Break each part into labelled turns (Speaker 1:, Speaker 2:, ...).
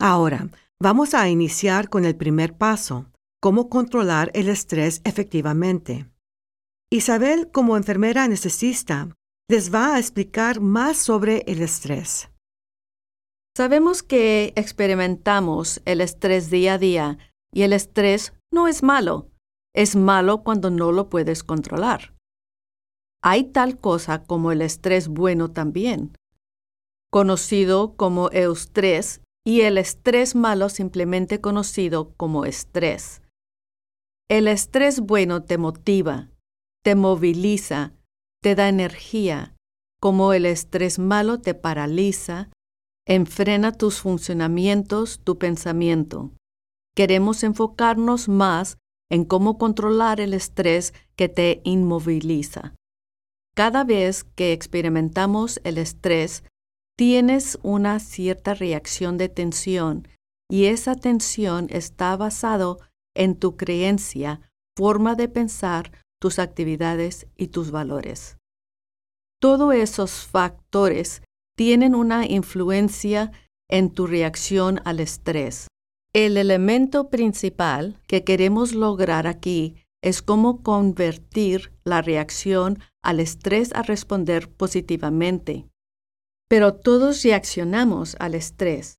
Speaker 1: Ahora, vamos a iniciar con el primer paso, cómo controlar el estrés efectivamente. Isabel, como enfermera anestesista, les va a explicar más sobre el estrés.
Speaker 2: Sabemos que experimentamos el estrés día a día y el estrés no es malo. Es malo cuando no lo puedes controlar. Hay tal cosa como el estrés bueno también, conocido como eustrés, y el estrés malo simplemente conocido como estrés. El estrés bueno te motiva, te moviliza, te da energía, como el estrés malo te paraliza, enfrena tus funcionamientos, tu pensamiento. Queremos enfocarnos más en cómo controlar el estrés que te inmoviliza. Cada vez que experimentamos el estrés, tienes una cierta reacción de tensión y esa tensión está basado en tu creencia, forma de pensar, tus actividades y tus valores. Todos esos factores tienen una influencia en tu reacción al estrés. El elemento principal que queremos lograr aquí es cómo convertir la reacción al estrés a responder positivamente. Pero todos reaccionamos al estrés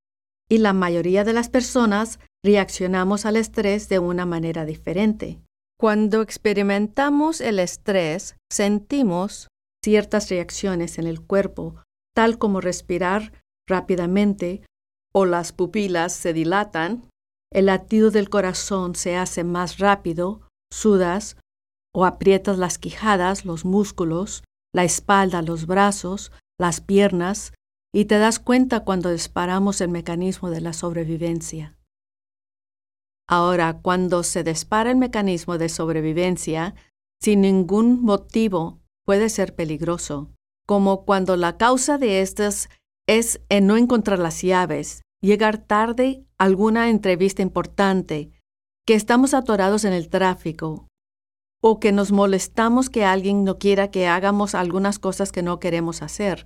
Speaker 2: y la mayoría de las personas reaccionamos al estrés de una manera diferente. Cuando experimentamos el estrés, sentimos ciertas reacciones en el cuerpo tal como respirar rápidamente o las pupilas se dilatan, el latido del corazón se hace más rápido, sudas o aprietas las quijadas, los músculos, la espalda, los brazos, las piernas, y te das cuenta cuando disparamos el mecanismo de la sobrevivencia. Ahora, cuando se dispara el mecanismo de sobrevivencia, sin ningún motivo puede ser peligroso como cuando la causa de estas es en no encontrar las llaves, llegar tarde a alguna entrevista importante, que estamos atorados en el tráfico, o que nos molestamos que alguien no quiera que hagamos algunas cosas que no queremos hacer.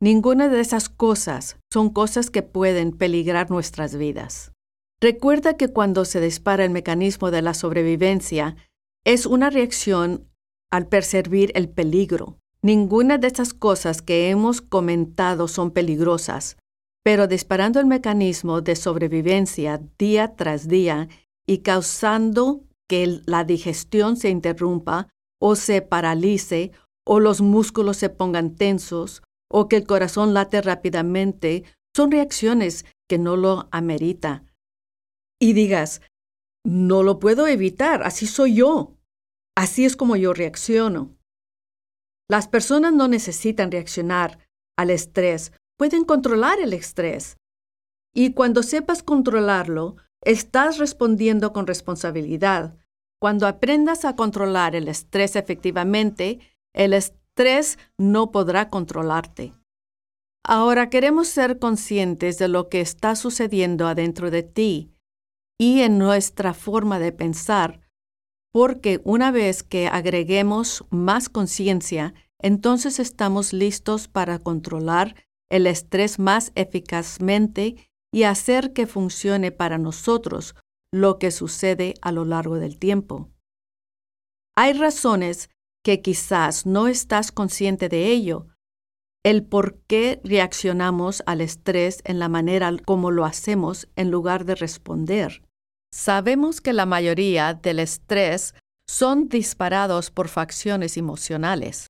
Speaker 2: Ninguna de esas cosas son cosas que pueden peligrar nuestras vidas. Recuerda que cuando se dispara el mecanismo de la sobrevivencia, es una reacción al percibir el peligro. Ninguna de estas cosas que hemos comentado son peligrosas, pero disparando el mecanismo de sobrevivencia día tras día y causando que la digestión se interrumpa o se paralice o los músculos se pongan tensos o que el corazón late rápidamente, son reacciones que no lo amerita. Y digas, no lo puedo evitar, así soy yo, así es como yo reacciono. Las personas no necesitan reaccionar al estrés, pueden controlar el estrés. Y cuando sepas controlarlo, estás respondiendo con responsabilidad. Cuando aprendas a controlar el estrés efectivamente, el estrés no podrá controlarte. Ahora queremos ser conscientes de lo que está sucediendo adentro de ti y en nuestra forma de pensar porque una vez que agreguemos más conciencia, entonces estamos listos para controlar el estrés más eficazmente y hacer que funcione para nosotros lo que sucede a lo largo del tiempo. Hay razones que quizás no estás consciente de ello, el por qué reaccionamos al estrés en la manera como lo hacemos en lugar de responder. Sabemos que la mayoría del estrés son disparados por facciones emocionales.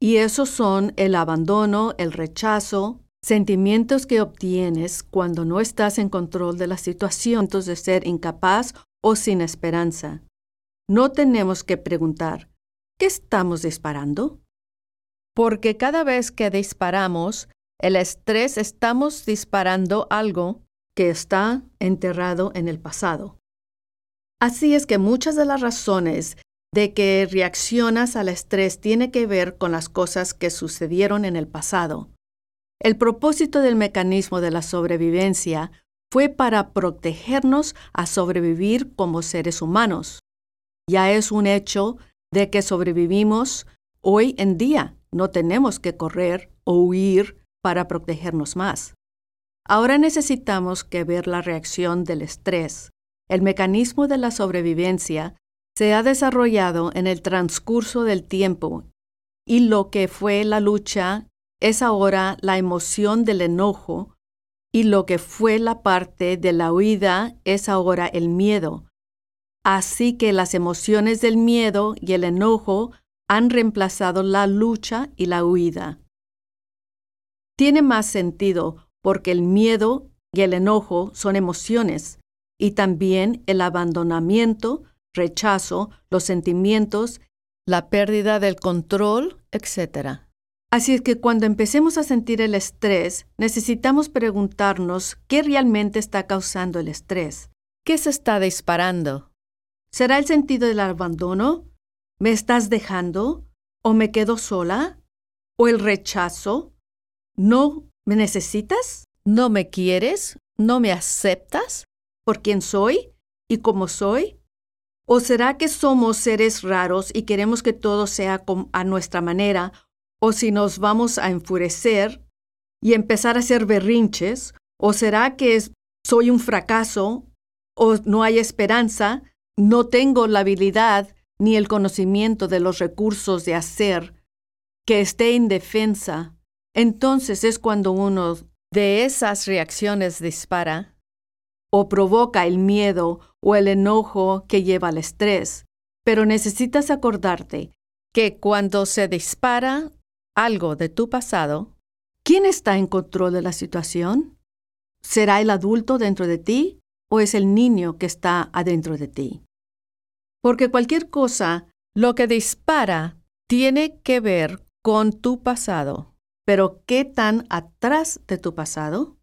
Speaker 2: Y esos son el abandono, el rechazo, sentimientos que obtienes cuando no estás en control de la situación de ser incapaz o sin esperanza. No tenemos que preguntar, ¿qué estamos disparando? Porque cada vez que disparamos el estrés, estamos disparando algo que está enterrado en el pasado. Así es que muchas de las razones de que reaccionas al estrés tiene que ver con las cosas que sucedieron en el pasado. El propósito del mecanismo de la sobrevivencia fue para protegernos a sobrevivir como seres humanos. Ya es un hecho de que sobrevivimos hoy en día. No tenemos que correr o huir para protegernos más. Ahora necesitamos que ver la reacción del estrés. El mecanismo de la sobrevivencia se ha desarrollado en el transcurso del tiempo y lo que fue la lucha es ahora la emoción del enojo y lo que fue la parte de la huida es ahora el miedo. Así que las emociones del miedo y el enojo han reemplazado la lucha y la huida. Tiene más sentido porque el miedo y el enojo son emociones y también el abandonamiento, rechazo, los sentimientos, la pérdida del control, etc. Así es que cuando empecemos a sentir el estrés, necesitamos preguntarnos qué realmente está causando el estrés. ¿Qué se está disparando? ¿Será el sentido del abandono? ¿Me estás dejando? ¿O me quedo sola? ¿O el rechazo? ¿No me necesitas? ¿No me quieres? ¿No me aceptas? ¿Por quién soy? ¿Y cómo soy? ¿O será que somos seres raros y queremos que todo sea a nuestra manera ¿O si nos vamos a enfurecer y empezar a hacer berrinches? ¿O será que soy un fracaso? ¿O no hay esperanza? ¿No tengo la habilidad ni el conocimiento de los recursos de hacer que esté indefensa? Entonces es cuando uno de esas reacciones dispara o provoca el miedo o el enojo que lleva al estrés. Pero necesitas acordarte que cuando se dispara algo de tu pasado, ¿quién está en control de la situación? ¿Será el adulto dentro de ti o es el niño que está adentro de ti? Porque cualquier cosa, lo que dispara, tiene que ver con tu pasado. Pero ¿qué tan atrás de tu pasado?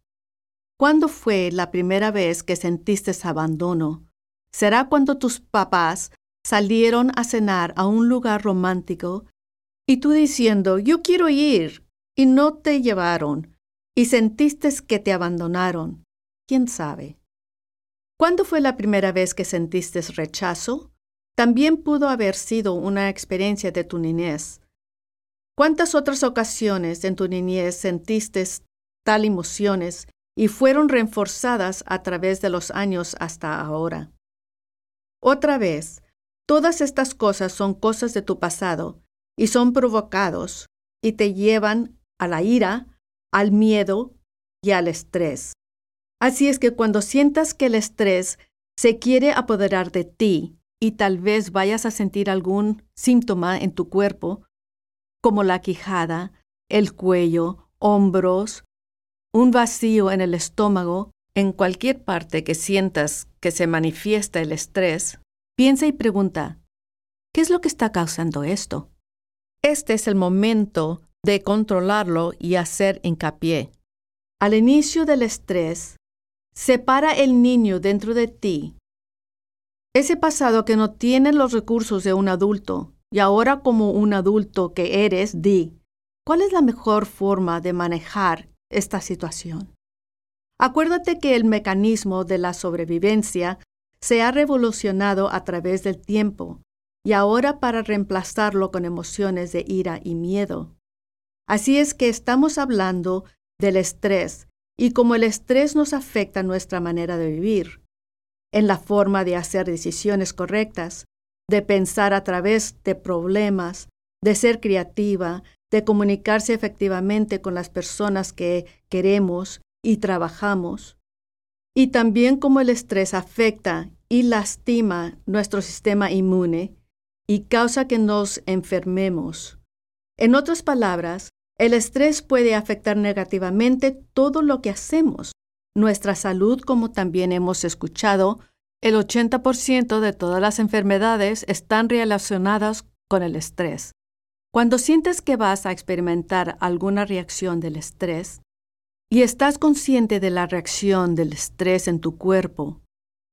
Speaker 2: ¿Cuándo fue la primera vez que sentiste abandono? ¿Será cuando tus papás salieron a cenar a un lugar romántico y tú diciendo, yo quiero ir, y no te llevaron, y sentiste que te abandonaron. ¿Quién sabe? ¿Cuándo fue la primera vez que sentiste rechazo? También pudo haber sido una experiencia de tu niñez. ¿Cuántas otras ocasiones en tu niñez sentiste tal emociones y fueron reforzadas a través de los años hasta ahora? Otra vez, todas estas cosas son cosas de tu pasado y son provocados y te llevan a la ira, al miedo y al estrés. Así es que cuando sientas que el estrés se quiere apoderar de ti y tal vez vayas a sentir algún síntoma en tu cuerpo, como la quijada, el cuello, hombros, un vacío en el estómago, en cualquier parte que sientas que se manifiesta el estrés, piensa y pregunta, ¿qué es lo que está causando esto? Este es el momento de controlarlo y hacer hincapié. Al inicio del estrés, separa el niño dentro de ti. Ese pasado que no tiene los recursos de un adulto y ahora como un adulto que eres, di, ¿cuál es la mejor forma de manejar esta situación? Acuérdate que el mecanismo de la sobrevivencia se ha revolucionado a través del tiempo y ahora para reemplazarlo con emociones de ira y miedo. Así es que estamos hablando del estrés y cómo el estrés nos afecta nuestra manera de vivir, en la forma de hacer decisiones correctas, de pensar a través de problemas, de ser creativa, de comunicarse efectivamente con las personas que queremos y trabajamos, y también cómo el estrés afecta y lastima nuestro sistema inmune y causa que nos enfermemos. En otras palabras, el estrés puede afectar negativamente todo lo que hacemos, nuestra salud, como también hemos escuchado, el 80% de todas las enfermedades están relacionadas con el estrés. Cuando sientes que vas a experimentar alguna reacción del estrés y estás consciente de la reacción del estrés en tu cuerpo,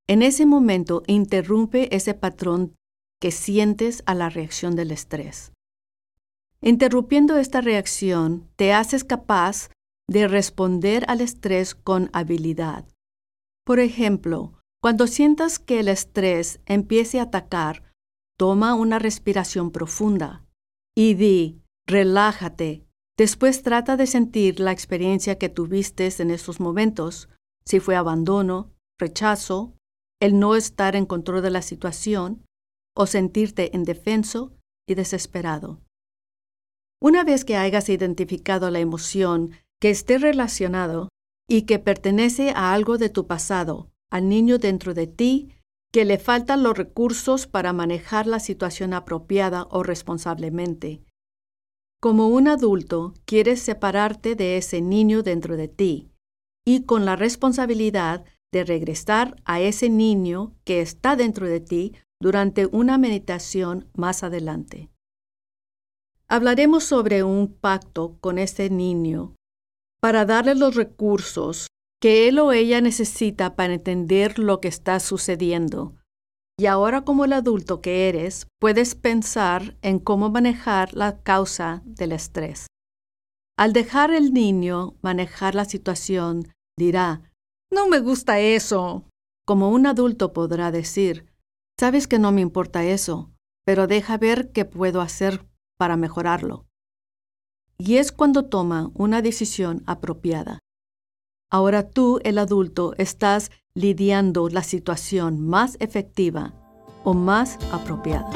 Speaker 2: en ese momento interrumpe ese patrón que sientes a la reacción del estrés. Interrumpiendo esta reacción, te haces capaz de responder al estrés con habilidad. Por ejemplo, cuando sientas que el estrés empiece a atacar, toma una respiración profunda y di, relájate, Después trata de sentir la experiencia que tuviste en estos momentos, si fue abandono, rechazo, el no estar en control de la situación o sentirte indefenso y desesperado. Una vez que hayas identificado la emoción que esté relacionado y que pertenece a algo de tu pasado, al niño dentro de ti, que le faltan los recursos para manejar la situación apropiada o responsablemente. Como un adulto, quieres separarte de ese niño dentro de ti y con la responsabilidad de regresar a ese niño que está dentro de ti durante una meditación más adelante. Hablaremos sobre un pacto con ese niño para darle los recursos que él o ella necesita para entender lo que está sucediendo. Y ahora como el adulto que eres, puedes pensar en cómo manejar la causa del estrés. Al dejar el niño manejar la situación, dirá, no me gusta eso. Como un adulto podrá decir, sabes que no me importa eso, pero deja ver qué puedo hacer para mejorarlo. Y es cuando toma una decisión apropiada. Ahora tú, el adulto, estás lidiando la situación más efectiva o más apropiada.